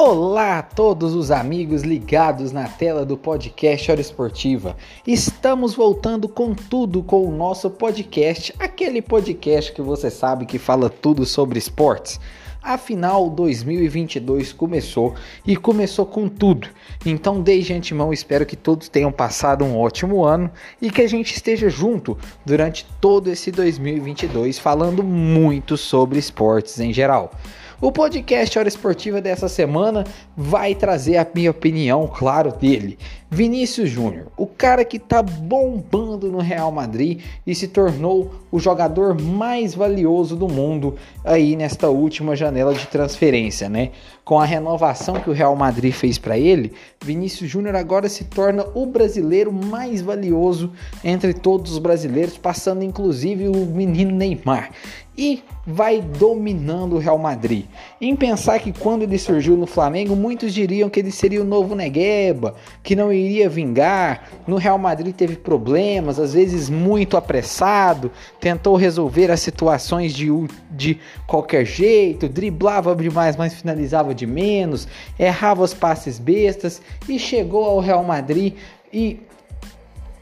Olá a todos os amigos ligados na tela do podcast Hora Esportiva. Estamos voltando com tudo com o nosso podcast, aquele podcast que você sabe que fala tudo sobre esportes. Afinal, 2022 começou e começou com tudo. Então, desde antemão, espero que todos tenham passado um ótimo ano e que a gente esteja junto durante todo esse 2022 falando muito sobre esportes em geral. O podcast Hora Esportiva dessa semana vai trazer a minha opinião, claro, dele. Vinícius Júnior, o cara que tá bombando no Real Madrid e se tornou o jogador mais valioso do mundo aí nesta última janela de transferência, né? Com a renovação que o Real Madrid fez para ele, Vinícius Júnior agora se torna o brasileiro mais valioso entre todos os brasileiros, passando inclusive o menino Neymar e vai dominando o Real Madrid. Em pensar que quando ele surgiu no Flamengo, muitos diriam que ele seria o novo Negueba, que não iria vingar. No Real Madrid teve problemas, às vezes muito apressado, tentou resolver as situações de, de qualquer jeito, driblava demais, mas finalizava de menos, errava os passes bestas e chegou ao Real Madrid e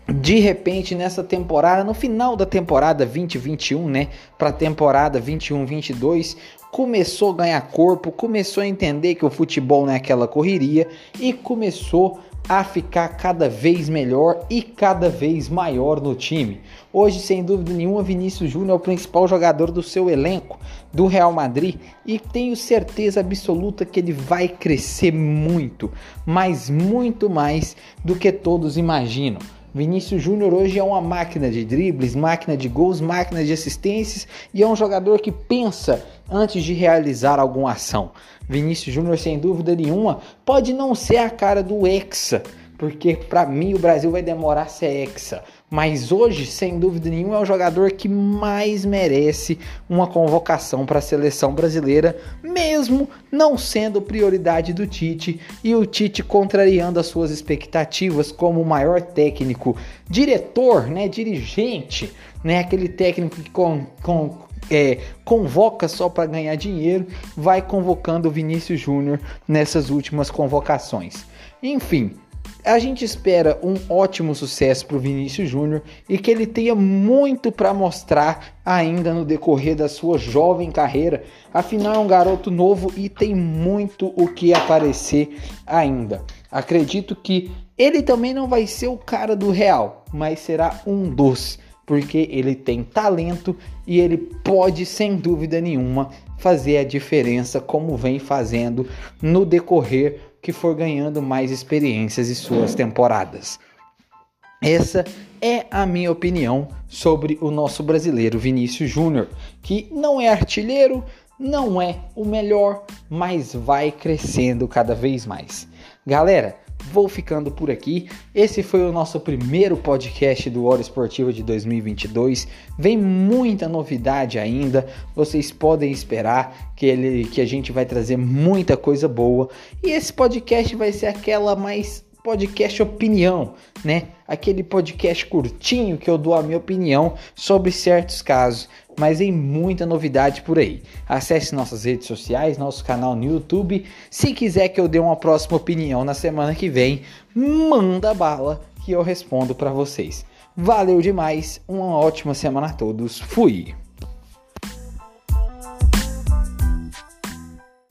de repente nessa temporada, no final da temporada 2021, né, para a temporada 21-22, começou a ganhar corpo, começou a entender que o futebol não é aquela correria e começou a ficar cada vez melhor e cada vez maior no time. Hoje, sem dúvida nenhuma, Vinícius Júnior é o principal jogador do seu elenco do Real Madrid e tenho certeza absoluta que ele vai crescer muito, mas muito mais do que todos imaginam. Vinícius Júnior hoje é uma máquina de dribles, máquina de gols, máquina de assistências e é um jogador que pensa antes de realizar alguma ação. Vinícius Júnior, sem dúvida nenhuma, pode não ser a cara do Hexa, porque para mim o Brasil vai demorar a ser Hexa. Mas hoje, sem dúvida nenhuma, é o jogador que mais merece uma convocação para a seleção brasileira, mesmo não sendo prioridade do Tite e o Tite contrariando as suas expectativas como o maior técnico, diretor, né, dirigente, né, aquele técnico que com, com, é, convoca só para ganhar dinheiro, vai convocando o Vinícius Júnior nessas últimas convocações. Enfim, a gente espera um ótimo sucesso para o Vinícius Júnior e que ele tenha muito para mostrar ainda no decorrer da sua jovem carreira. Afinal, é um garoto novo e tem muito o que aparecer ainda. Acredito que ele também não vai ser o cara do Real, mas será um dos, porque ele tem talento e ele pode, sem dúvida nenhuma, fazer a diferença como vem fazendo no decorrer que for ganhando mais experiências em suas temporadas. Essa é a minha opinião sobre o nosso brasileiro Vinícius Júnior, que não é artilheiro, não é o melhor, mas vai crescendo cada vez mais. Galera, vou ficando por aqui. Esse foi o nosso primeiro podcast do Hora Esportiva de 2022. Vem muita novidade ainda. Vocês podem esperar que ele que a gente vai trazer muita coisa boa. E esse podcast vai ser aquela mais podcast opinião, né? Aquele podcast curtinho que eu dou a minha opinião sobre certos casos, mas tem muita novidade por aí. Acesse nossas redes sociais, nosso canal no YouTube. Se quiser que eu dê uma próxima opinião na semana que vem, manda bala que eu respondo para vocês. Valeu demais, uma ótima semana a todos. Fui.